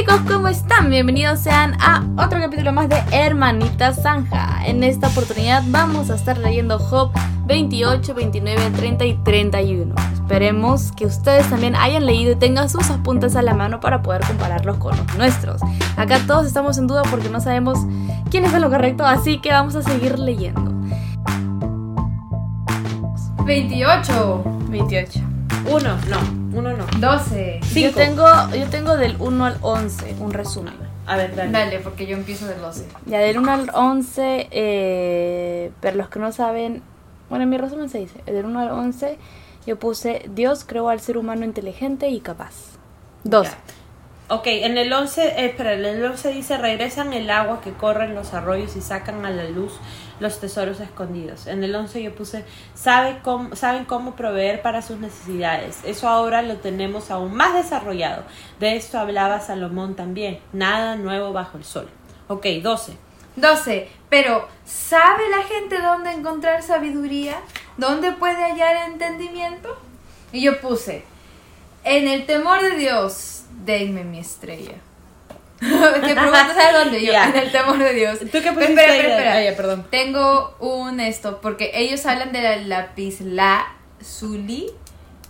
chicos, ¿cómo están? Bienvenidos sean a otro capítulo más de Hermanita Zanja. En esta oportunidad vamos a estar leyendo Job 28, 29, 30 y 31. Esperemos que ustedes también hayan leído y tengan sus apuntes a la mano para poder compararlos con los nuestros. Acá todos estamos en duda porque no sabemos quién es lo correcto, así que vamos a seguir leyendo. 28. 28. Uno, no, uno no. 12. Yo Cinco. tengo, yo tengo del 1 al 11, un resumen. A ver, dale. Dale, porque yo empiezo del 12. Ya del 1 al 11, eh, pero los que no saben, bueno, en mi resumen se dice, del 1 al 11 yo puse, Dios creó al ser humano inteligente y capaz. 12. Ya. Ok, en el 11, eh, espera, en el 11 dice, regresan el agua que corre en los arroyos y sacan a la luz los tesoros escondidos. En el 11 yo puse, sabe cómo, saben cómo proveer para sus necesidades. Eso ahora lo tenemos aún más desarrollado. De esto hablaba Salomón también. Nada nuevo bajo el sol. Ok, 12. 12. Pero, ¿sabe la gente dónde encontrar sabiduría? ¿Dónde puede hallar entendimiento? Y yo puse, en el temor de Dios, denme mi estrella. ¿Qué pregunta sabes dónde? Yo, en el temor de Dios. ¿Tú qué espera, espera, espera. Ah, ya, perdón. Tengo un esto, porque ellos hablan de la lapislázuli,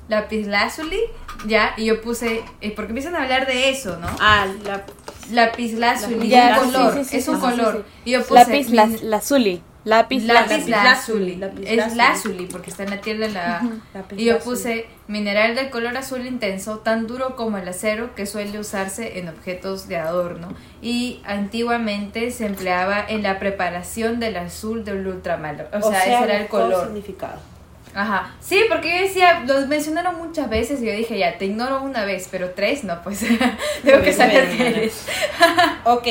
lapislázuli, ya, y yo puse, eh, porque empiezan a hablar de eso, ¿no? Ah, la... Lapislázuli, es un color, sí, sí, es un color. Y yo puse la. Lápiz lápiz lazuli. Lápiz es lazuli. porque está en la tierra de la Lápiz y yo puse mineral de color azul intenso tan duro como el acero que suele usarse en objetos de adorno. Y antiguamente se empleaba en la preparación del azul del ultramar o, sea, ese era el color. significado. Ajá, sí, porque yo decía, los mencionaron muchas veces y yo dije, ya, te ignoro una vez, pero tres no, pues tengo que saber qué eres. Ok,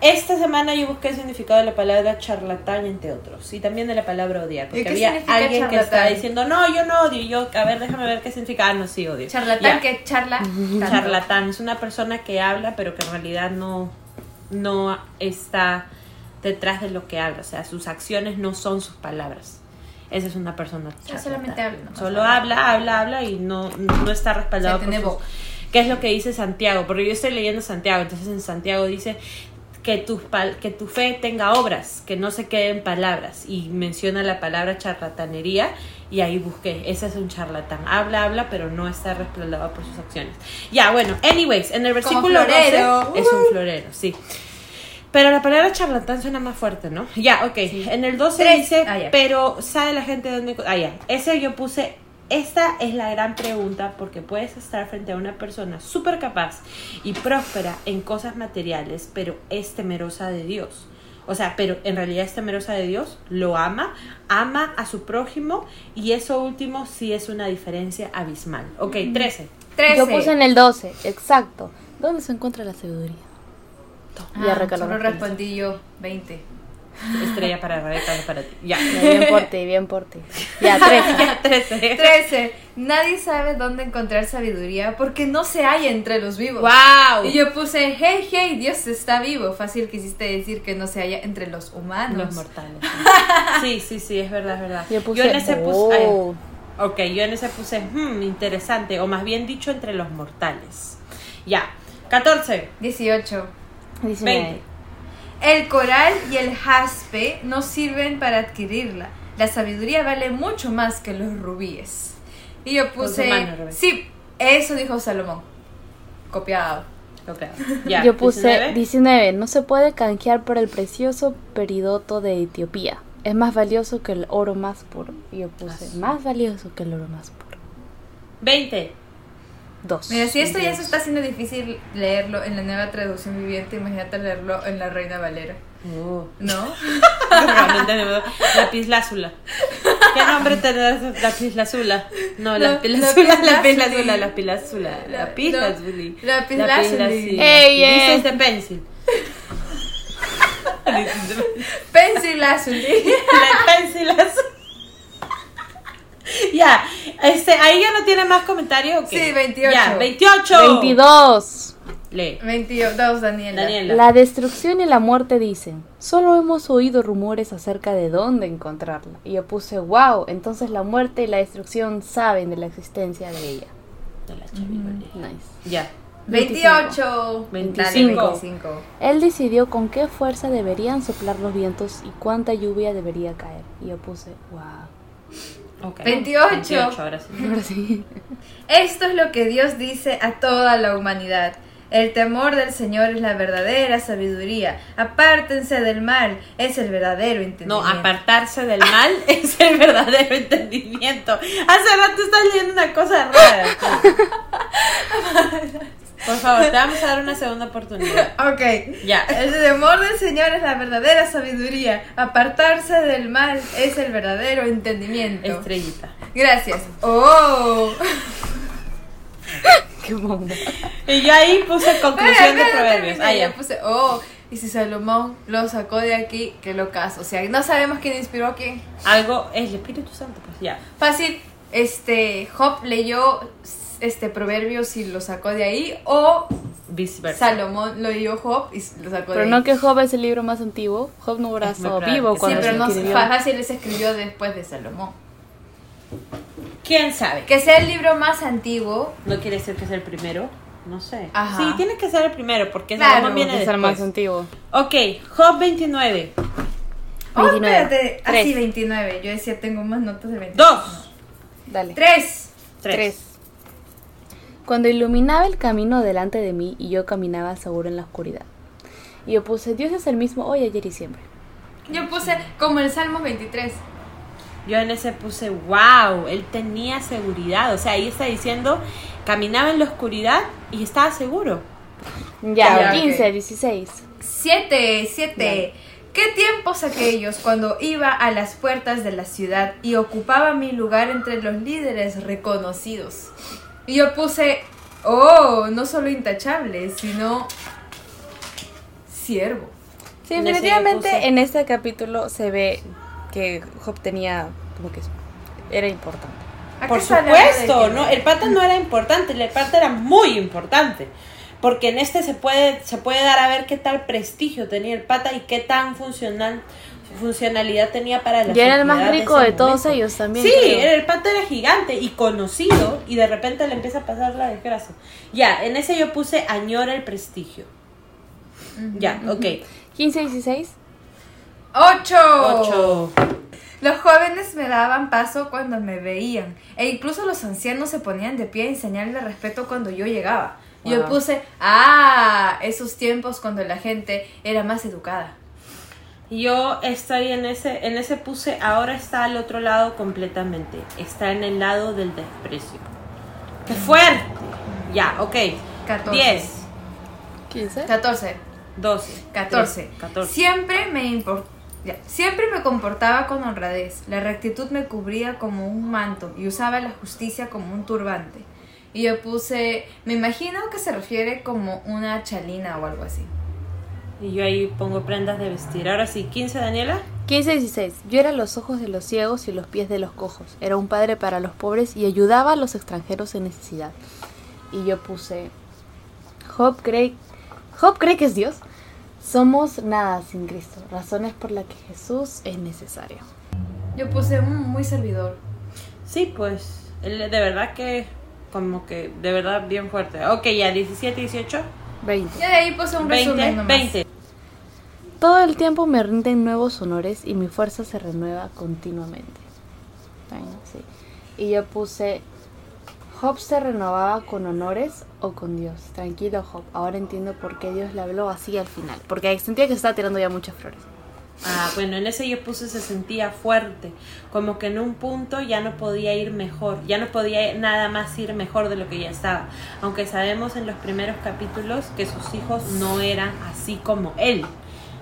esta semana yo busqué el significado de la palabra charlatán, entre otros, y también de la palabra odiar, ¿Y porque había alguien que estaba diciendo, no, yo no odio, y yo, a ver, déjame ver qué significa, ah, no, sí odio. Charlatán que charla. tanto. Charlatán es una persona que habla, pero que en realidad no, no está detrás de lo que habla, o sea, sus acciones no son sus palabras. Esa es una persona charlatán. solamente habla, Solo habla. habla, habla, habla y no, no está respaldado O sea, por tiene sus-. ¿Qué es lo que dice Santiago? Porque yo estoy leyendo Santiago, entonces en Santiago dice que tu, pal- que tu fe tenga obras, que no se quede en palabras. Y menciona la palabra charlatanería y ahí busqué, ese es un charlatán. Habla, habla, pero no está respaldado por sus acciones. Ya, bueno, anyways, en el versículo florero. 12 es un florero, sí. Pero la palabra charlatán suena más fuerte, ¿no? Ya, ok. En el 12 Tres. dice, Ah, pero ¿sabe la gente dónde? Ah, ya. Ese yo puse, esta es la gran pregunta porque puedes estar frente a una persona súper capaz y próspera en cosas materiales, pero es temerosa de Dios. O sea, pero en realidad es temerosa de Dios, lo ama, ama a su prójimo y eso último sí es una diferencia abismal. Ok, 13. 13. Yo puse en el 12, exacto. ¿Dónde se encuentra la sabiduría? Ah, Ya recaló solo respondí yo, 20. Estrella para Rebeca, no para ti. Ya. Bien por ti, bien por ti. Ya, 13. Ya, 13. 13. Nadie sabe dónde encontrar sabiduría porque no se halla entre los vivos. ¡Wow! Y yo puse, hey, hey, Dios está vivo. Fácil quisiste decir que no se halla entre los humanos. Los mortales. Sí, sí, sí, es verdad, es verdad. Yo puse, en ese puse. oh. ay, ok, yo en ese puse, hmm, interesante, o más bien dicho, entre los mortales. Ya. 14. 18. 19. 20. El coral y el jaspe no sirven para adquirirla. La sabiduría vale mucho más que los rubíes. Y yo puse, mano, sí, eso dijo Salomón. Copiado. Ok. Ya. Yo puse 19. 19. No se puede canjear por el precioso peridoto de Etiopía. Es más valioso que el oro más puro. Y yo puse más valioso que el oro más puro. 20. 2. Mira, si esto ya se está haciendo difícil leerlo en la nueva traducción viviente, imagínate leerlo en la Reina Valera. Oh. ¿No? No entendemos. Lapislázula. ¿Qué nombre tendrá lapislázula? No, La- lapislázula, lapislázuli. lapislázula, lapislázula. Lapislázuli. No, lapislázuli. Lapislázuli. Ey, ey. Dices de pencil. Pencil azul. La pencil azul. Ya, este, ahí ya no tiene más comentarios. Sí, 28. Ya, 28. 22. Lee. 22, Daniela. Daniela. La destrucción y la muerte dicen, solo hemos oído rumores acerca de dónde encontrarla. Y yo puse, wow, entonces la muerte y la destrucción saben de la existencia de ella. De la chavirolia. Nice. Ya. 28. 25. Dale, 25. Él decidió con qué fuerza deberían soplar los vientos y cuánta lluvia debería caer. Y yo puse, wow. Ok. 28. 28, ahora sí. Ahora sí. Esto es lo que Dios dice a toda la humanidad. El temor del Señor es la verdadera sabiduría. Apártense del mal, es el verdadero No, entendimiento. apartarse del mal es el verdadero entendimiento. Hace rato estás leyendo una cosa rara. Por favor, te vamos a dar una segunda oportunidad. Ok. Ya. El temor del Señor es la verdadera sabiduría. Apartarse del mal es el verdadero entendimiento. Estrellita. Gracias. Oh. Qué bomba. Y yo ahí puse conclusión de Espera, proverbios. espera, Ah, ya. puse, oh, y si Salomón lo sacó de aquí, que lo caso. O sea, no sabemos quién inspiró a quién. Algo es el Espíritu Santo, pues ya. Fácil, este, Job leyó este proverbios y lo sacó de ahí, o Viceversa. Salomón lo leyó Job y lo sacó de Pero ahí. no que Job es el libro más antiguo. Job no muy estado vivo cuando sí, pero se no escribió. fácil se escribió después de Salomón. ¿Quién sabe? Que sea el libro más antiguo. No quiere decir que sea el primero. No sé. Ajá. Sí, tiene que ser el primero porque Claro, Salomón viene Es el más después. antiguo. Ok, Job 29. Oh, 29. espérate. Ah, Tres. sí, 29. Yo decía, tengo más notas de 29. Dos. Dale. 3. Tres. Tres. Cuando iluminaba el camino delante de mí y yo caminaba seguro en la oscuridad. Y yo puse, Dios es el mismo hoy, ayer y siempre. Yo puse como el Salmo 23. Yo en ese puse, wow, él tenía seguridad. O sea, ahí está diciendo, caminaba en la oscuridad y estaba seguro. Ya, Ya, 15, ok. 16. 7, 7. ¿Qué tiempos aquellos cuando iba a las puertas de la ciudad y ocupaba mi lugar entre los líderes reconocidos? Y yo puse, oh, no solo intachable, sino siervo. Sí, definitivamente puse- en este capítulo se ve que Job tenía como que era importante. ¿A Por supuesto, ¿no? El pata no era importante, el pata era muy importante. Porque en este se puede, se puede dar a ver qué tal prestigio tenía el pata y qué tan funcional, funcionalidad tenía para la Y era el más rico de todos ellos también. Sí, creo. el pata era gigante y conocido y de repente le empieza a pasar la desgracia. Ya, en ese yo puse añora el prestigio. Ya, ok. 15, 16. 8. Ocho. Los jóvenes me daban paso cuando me veían, e incluso los ancianos se ponían de pie en señal de respeto cuando yo llegaba. Yo Wow. puse, ah, esos tiempos cuando la gente era más educada. Yo estoy en ese, en ese puse, ahora está al otro lado completamente. Está en el lado del desprecio. ¡Qué fuerte! Ya, ok. 14. 10, 15. 14. 12, 14. 13, 14. Siempre me impor- ya, Siempre me comportaba con honradez. La rectitud me cubría como un manto y usaba la justicia como un turbante. Y yo puse, me imagino que se refiere como una chalina o algo así. Y yo ahí pongo prendas de vestir. Ahora sí, 15, Daniela. 15, 16. Yo era los ojos de los ciegos y los pies de los cojos. Era un padre para los pobres y ayudaba a los extranjeros en necesidad. Y yo puse, Job cree, Job cree que es Dios. Somos nada sin Cristo. Razones por las que Jesús es necesario. Yo puse, "Mm, muy servidor. Sí, pues, de verdad que, como que, de verdad bien fuerte. Ok, ya, 17, 18, 20. Y de ahí puse un 20, resumen nomás. 20. Todo el tiempo me rinden nuevos honores y mi fuerza se renueva continuamente. Bueno, sí. Y yo puse, Job se renovaba con honores o con Dios. Tranquilo, Job. Ahora entiendo por qué Dios le habló así al final. Porque sentía que se estaba tirando ya muchas flores. Ah, bueno, en ese yo puse se sentía fuerte, como que en un punto ya no podía ir mejor, ya no podía nada más ir mejor de lo que ya estaba, aunque sabemos en los primeros capítulos que sus hijos no eran así como él,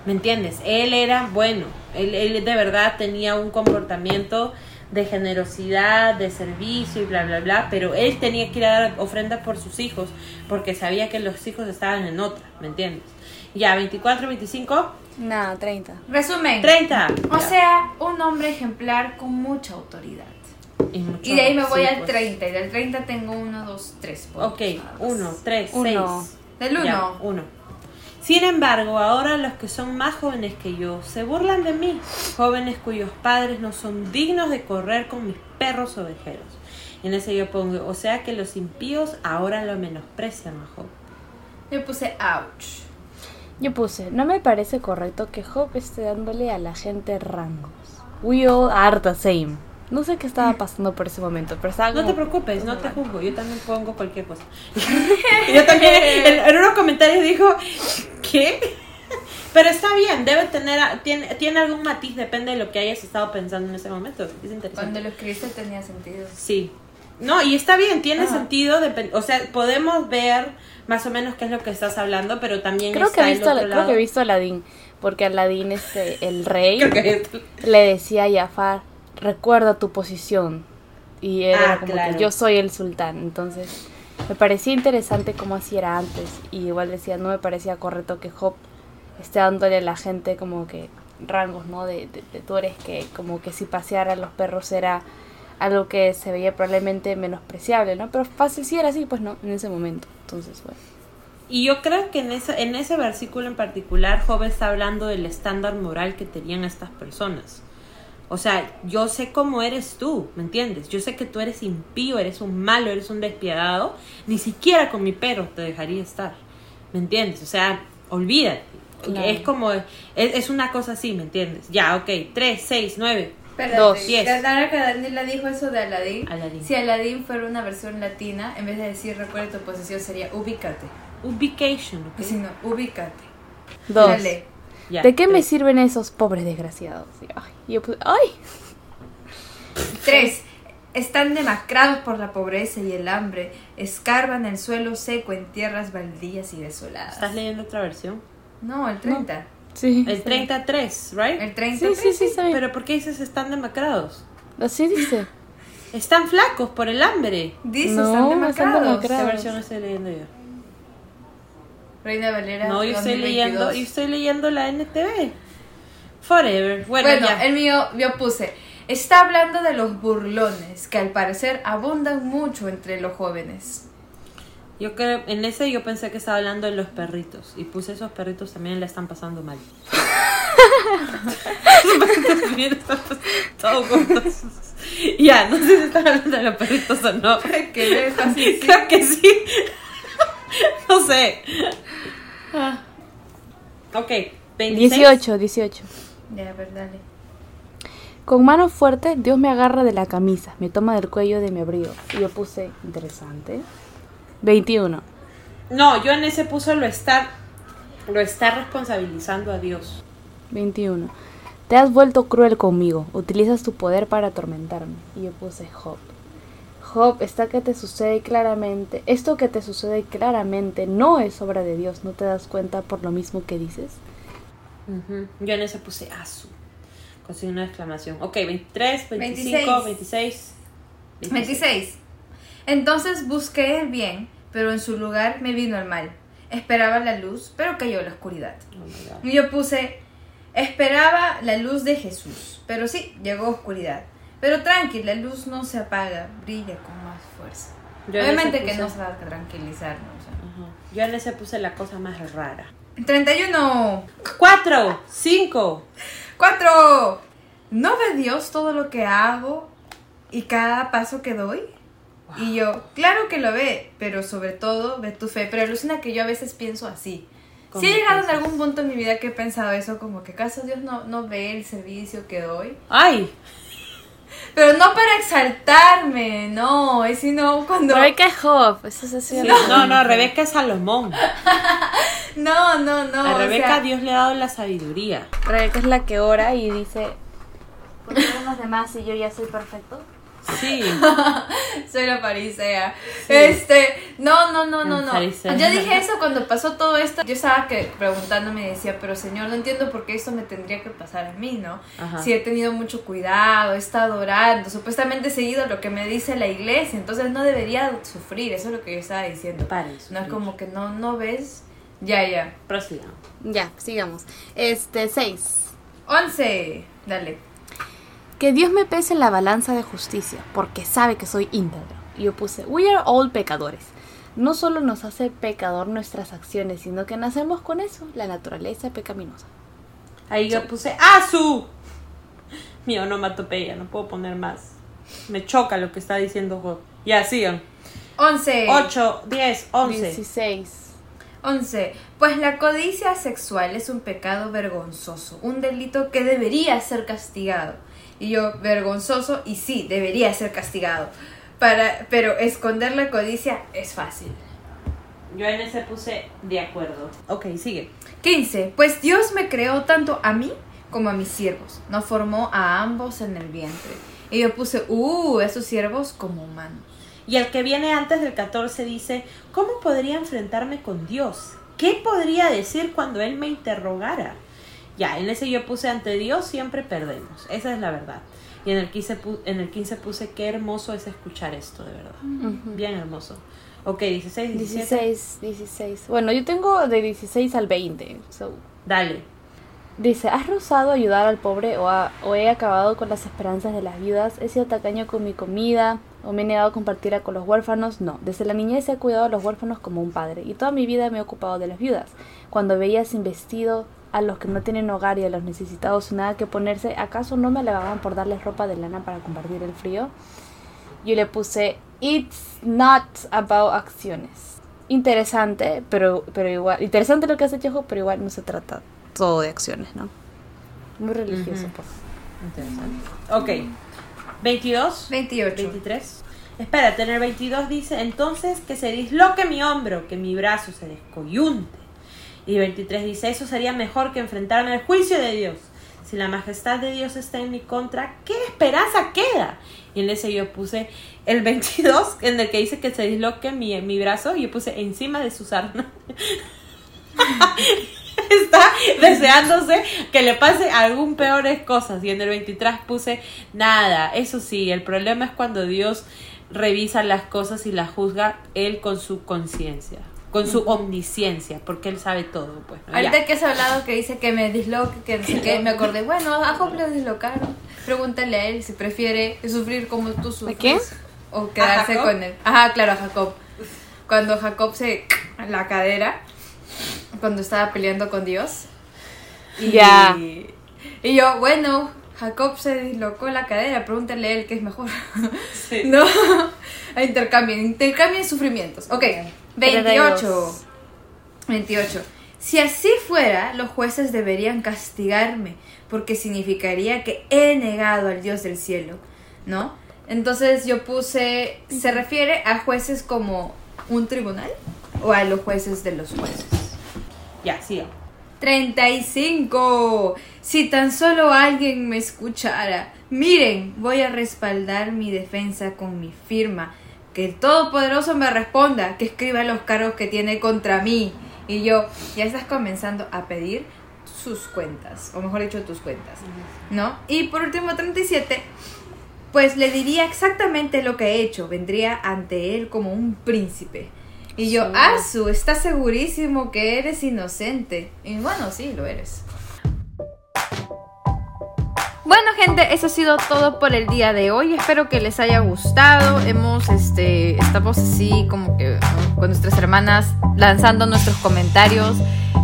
¿me entiendes? Él era bueno, él, él de verdad tenía un comportamiento de generosidad, de servicio y bla, bla, bla, pero él tenía que ir a dar ofrendas por sus hijos, porque sabía que los hijos estaban en otra, ¿me entiendes? Ya, 24, 25, Nada, 30. Resumen. 30. O sea, un hombre ejemplar con mucha autoridad. Y, mucho- Y de ahí me voy sí, al pues. 30. Y del 30 tengo 1, 2, 3. Ok, 1, 3, 6. Uno. Del 1. 1. Sin embargo, ahora los que son más jóvenes que yo se burlan de mí, jóvenes cuyos padres no son dignos de correr con mis perros ovejeros. Y en ese yo pongo, o sea que los impíos ahora lo menosprecian a Job. Yo puse ouch. Yo puse, no me parece correcto que Job esté dándole a la gente rangos. We all are the same. No sé qué estaba pasando por ese momento, pero estaba No te preocupes, no te juzgo. Yo también pongo cualquier cosa. yo también en, en unos comentarios dijo, ¿qué? Pero está bien, debe tener, tiene, tiene algún matiz, depende de lo que hayas estado pensando en ese momento. Es interesante. Cuando lo escribiste tenía sentido. Sí. No, y está bien, tiene Ah. sentido, o sea, podemos ver más o menos qué es lo que estás hablando, pero también Creo está que, he el visto, otro creo lado. que he visto a Aladín, porque Aladín, este, el rey, Creo que- le decía a Jafar, recuerda tu posición. Y era Ah, como claro. que yo soy el sultán. Entonces, me parecía interesante como así era antes. Y igual decía, no me parecía correcto que Job esté dándole a la gente como que rangos, ¿no? De, de, de tú eres que como que si pasear a los perros era algo que se veía probablemente menospreciable, ¿no? Pero fácil sí era así, pues no, en ese momento. Entonces, bueno. Y yo creo que en ese, en ese versículo en particular, Job está hablando del estándar moral que tenían estas personas. O sea, yo sé cómo eres tú, ¿me entiendes? Yo sé que tú eres impío, eres un malo, eres un despiadado. Ni siquiera con mi perro te dejaría estar, ¿me entiendes? O sea, olvídate. Claro. Es como, es, es una cosa así, ¿me entiendes? Ya, ok, 3, 6, 9. Espérate, Dos. Diez. Ahora que Daniela dijo eso de Aladdin, Aladín. si Aladdin fuera una versión latina, en vez de decir recuerda tu posición sería ubícate. Ubication, ¿ok? Y si no, ubícate. Dos. Dale. Ya, ¿De qué me tres. sirven esos pobres desgraciados? Ay, yo puse, ¡ay! Tres. Están demacrados por la pobreza y el hambre, escarban el suelo seco en tierras baldías y desoladas. ¿Estás leyendo otra versión? No, el 30. Sí. El sí. 33, ¿right? El 30. Sí, sí, sí. Pero ¿por qué dices están demacrados? Así dice. Están flacos por el hambre. Dice, No, están están demacrados. demacrados. ¿Qué versión estoy leyendo yo? Reina Valera. No, yo estoy 2022. leyendo, yo estoy leyendo la NTV. Forever. Bueno, Bueno, ya. el mío, yo puse. Está hablando de los burlones, que al parecer abundan mucho entre los jóvenes. Yo creo, en ese yo pensé que estaba hablando de los perritos. Y puse esos perritos también le están pasando mal. Juntos. Ya, no sé si están hablando de los perritos o no. que ves así, sí. Creo que sí. no sé. Ah. Ok, 26. 18, 18. Ya, a ver, dale. Con mano fuerte, Dios me agarra de la camisa, me toma del cuello de mi abrigo. Y yo puse, interesante. 21. No, yo en ese puso lo está, lo está responsabilizando a Dios. 21. Te has vuelto cruel conmigo, utilizas tu poder para atormentarme. Y yo puse Job. Job, está que te sucede claramente, esto que te sucede claramente no es obra de Dios, ¿no te das cuenta por lo mismo que dices? Ujú. Yo en ese puse asu. Con signo de exclamación. Ok, 23, 25, 26. 26. 26. Entonces busqué el bien, pero en su lugar me vino el mal. Esperaba la luz, pero cayó la oscuridad. Oh. Y yo puse, esperaba la luz de Jesús, pero sí, llegó oscuridad. Pero tranqui, la luz no se apaga, brilla con más fuerza. Yo en Obviamente que no se va a tranquilizar, ¿no? O sea. Ajá. Yo en ese puse la cosa más rara. 31. 4, 5. 4. ¿No ve Dios todo lo que hago y cada paso que doy? Y yo, claro que lo ve, pero sobre todo ve tu fe. Pero alucina que yo a veces pienso así. ¿Cómo Si he llegado en algún punto en mi vida que he pensado eso, como que acaso Dios no, no ve el servicio que doy. Ay, Pero no para exaltarme, no, es sino cuando... Rebeca es Job, eso es así. sí, no, no, Rebeca es Salomón. No, no, no. a o Rebeca sea, Dios le ha dado la sabiduría. Rebeca es la que ora y dice, ¿por qué los demás y yo ya soy perfecto? Sí. Soy la farisea. Este, no, no, no, no, no. farisea. Yo dije eso cuando pasó todo esto. Yo estaba que preguntándome y decía, pero señor, no entiendo por qué esto me tendría que pasar a mí, ¿no? Ajá. Si he tenido mucho cuidado, he estado orando, supuestamente he seguido lo que me dice la iglesia, entonces no debería sufrir, eso es lo que yo estaba diciendo. Para eso. No es como que no, no ves. Ya, ya. Prosigamos. Ya, sigamos. Este, 6. 11. Dale. Que Dios me pese en la balanza de justicia, porque sabe que soy íntegro. Y yo puse, we are all pecadores. No solo nos hace pecador nuestras acciones, sino que nacemos con eso, la naturaleza pecaminosa. Ahí yo puse ¡Asu! Mi onomatopeya, no puedo poner más. Me choca lo que está diciendo Job. Ya, sigan. 11. 8, 10, 11. 16. 11. Pues la codicia sexual es un pecado vergonzoso, un delito que debería ser castigado. Y yo, vergonzoso, y sí, debería ser castigado. Para, pero esconder la codicia es fácil. Yo en ese puse de acuerdo. Ok, sigue. 15. Pues Dios me creó tanto a mí como a mis siervos. Nos formó a ambos en el vientre. Y yo puse, uh, esos siervos como humanos. Y el que viene antes del 14 dice, ¿cómo podría enfrentarme con Dios? ¿Qué podría decir cuando Él me interrogara? Ya, en ese yo puse ante Dios siempre perdemos. Esa es la verdad. Y en el 15, pu- en el 15 puse, qué hermoso es escuchar esto, de verdad. Bien hermoso. Ok, 16, 17. 16, 16. Bueno, yo tengo de 16 al 20. so, Dale. Dice, ¿has rehusado ayudar al pobre o, o he acabado con las esperanzas de las viudas? ¿He sido tacaño con mi comida o me he negado a compartirla con los huérfanos? No, desde la niñez he cuidado a los huérfanos como un padre y toda mi vida me he ocupado de las viudas. Cuando veía sin vestido a los que no tienen hogar y a los necesitados sin nada que ponerse, ¿acaso no me alegaban por darles ropa de lana para compartir el frío? Yo le puse, it's not about acciones. Interesante, pero, pero igual, interesante lo que has hecho, Jo, pero igual no se trata todo de acciones, ¿no? Muy religioso, Ujú. pues. Interesante. Ok. 22. 28. 23. Espérate, en el 22 dice, entonces que se disloque mi hombro, que mi brazo se descoyunte. Y 23 dice, eso sería mejor que enfrentarme al juicio de Dios. Si la majestad de Dios está en mi contra, ¿qué esperanza queda? Y en ese yo puse el 22, en el que dice que se disloque mi, mi brazo, y yo puse encima de su sarna. está deseándose que le pase algún peores cosas. Y en el 23 puse nada. Eso sí, el problema es cuando Dios revisa las cosas y las juzga él con su conciencia, con su omnisciencia, porque él sabe todo. Pues. Ahorita que has hablado que dice que me disloque, que no sé qué, me acordé, bueno, a Job le dislocaron. Pregúntale a él si prefiere sufrir como tú sufres. quién? O quedarse con él. Ajá, claro, a Jacob. Cuando Jacob se... la cadera, cuando estaba peleando con Dios. Y, Ya. y yo, bueno, Jacob se dislocó la cadera, pregúntale a él qué es mejor. Sí. No, intercambien, intercambien sufrimientos. Ok, 28. 32. 28. Si así fuera, los jueces deberían castigarme, porque significaría que he negado al Dios del cielo, ¿no? Entonces yo puse, ¿se refiere a jueces como un tribunal o a los jueces de los jueces? Ya, siga. 35. Si tan solo alguien me escuchara. Miren, voy a respaldar mi defensa con mi firma. Que el Todopoderoso me responda, que escriba los cargos que tiene contra mí. Y yo, ya estás comenzando a pedir sus cuentas, o mejor dicho, tus cuentas, ¿no? Y por último, 37, pues le diría exactamente lo que he hecho. Vendría ante él como un príncipe. Y yo. Asu, ¿estás segurísimo que eres inocente? Y bueno, sí, lo eres. Bueno, gente, eso ha sido todo por el día de hoy. Espero que les haya gustado. Hemos, este, estamos así como que ¿no? con nuestras hermanas lanzando nuestros comentarios.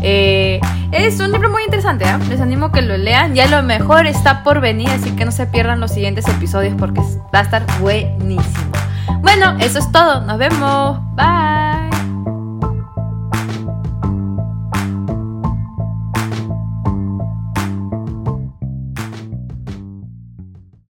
Eh, es un libro muy interesante, ¿ah? les animo a que lo lean. Ya lo mejor está por venir, así que no se pierdan los siguientes episodios porque va a estar buenísimo. Bueno, eso es todo. Nos vemos. Bye.